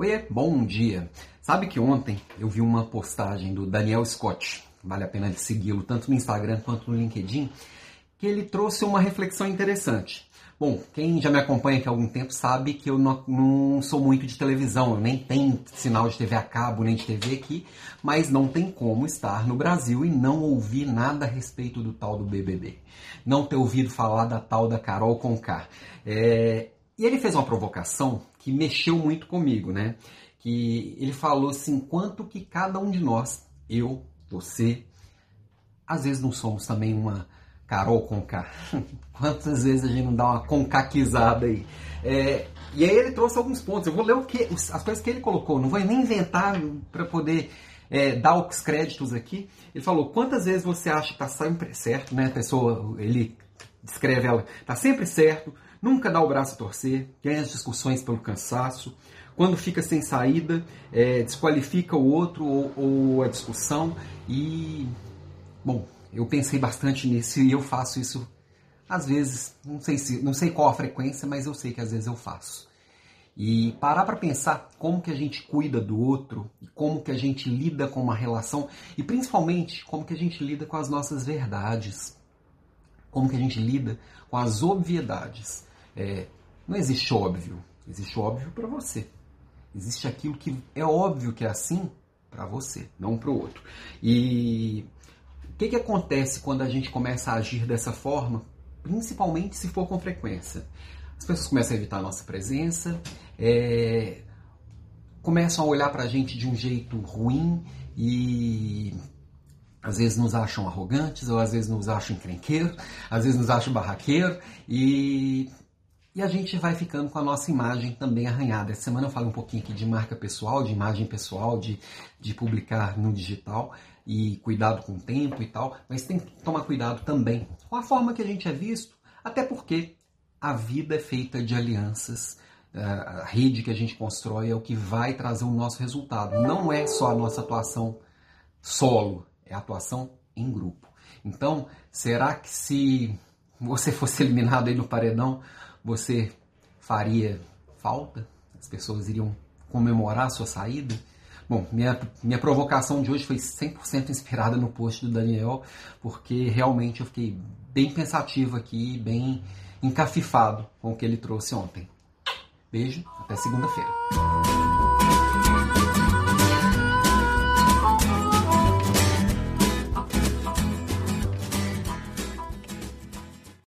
Oiê, bom dia. Sabe que ontem eu vi uma postagem do Daniel Scott, vale a pena segui-lo tanto no Instagram quanto no LinkedIn, que ele trouxe uma reflexão interessante. Bom, quem já me acompanha aqui há algum tempo sabe que eu não, não, sou muito de televisão, nem tenho sinal de TV a cabo nem de TV aqui, mas não tem como estar no Brasil e não ouvir nada a respeito do tal do BBB. Não ter ouvido falar da tal da Carol Conká. É, e ele fez uma provocação que mexeu muito comigo, né? Que ele falou assim, quanto que cada um de nós, eu, você, às vezes não somos também uma Carol Conká. Quantas vezes a gente não dá uma concaquizada aí? É, e aí ele trouxe alguns pontos. Eu vou ler o que, as coisas que ele colocou. Não vou nem inventar para poder é, dar os créditos aqui. Ele falou: quantas vezes você acha que está sempre certo, né? A pessoa, ele descreve ela, está sempre certo, nunca dá o braço a torcer, ganha as discussões pelo cansaço. Quando fica sem saída, é, desqualifica o outro ou, ou a discussão e, bom, eu pensei bastante nisso e eu faço isso às vezes, não sei se, não sei qual a frequência, mas eu sei que às vezes eu faço. E parar para pensar como que a gente cuida do outro, como que a gente lida com uma relação e principalmente como que a gente lida com as nossas verdades, como que a gente lida com as obviedades. É, não existe óbvio, existe óbvio para você. Existe aquilo que é óbvio que é assim para você, não para o outro. E que, que acontece quando a gente começa a agir dessa forma, principalmente se for com frequência? As pessoas começam a evitar a nossa presença, é, começam a olhar para a gente de um jeito ruim e às vezes nos acham arrogantes, ou às vezes nos acham encrenqueiro, às vezes nos acham barraqueiro e, e a gente vai ficando com a nossa imagem também arranhada. Essa semana eu falo um pouquinho aqui de marca pessoal, de imagem pessoal, de, de publicar no digital e cuidado com o tempo e tal, mas tem que tomar cuidado também com a forma que a gente é visto, até porque a vida é feita de alianças, a rede que a gente constrói é o que vai trazer o nosso resultado. Não é só a nossa atuação solo, é a atuação em grupo. Então, será que se você fosse eliminado aí no paredão, você faria falta? As pessoas iriam comemorar a sua saída? Bom, minha, minha provocação de hoje foi 100% inspirada no post do Daniel, porque realmente eu fiquei bem pensativo aqui, bem encafifado com o que ele trouxe ontem. Beijo, até segunda-feira.